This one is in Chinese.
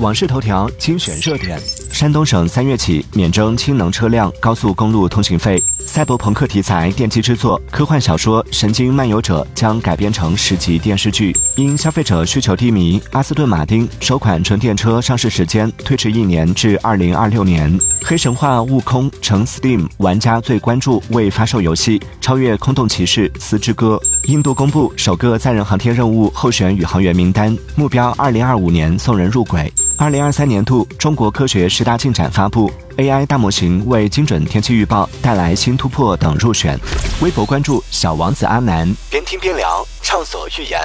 网事头条精选热点：山东省三月起免征氢能车辆高速公路通行费。赛博朋克题材电击之作科幻小说《神经漫游者》将改编成十集电视剧。因消费者需求低迷，阿斯顿马丁首款纯电车上市时间推迟一年至二零二六年。黑神话：悟空成 Steam 玩家最关注未发售游戏，超越空洞骑士丝之歌。印度公布首个载人航天任务候选宇航员名单，目标二零二五年送人入轨。二零二三年度中国科学十大进展发布，AI 大模型为精准天气预报带来新突破等入选。微博关注小王子阿南，边听边聊，畅所欲言。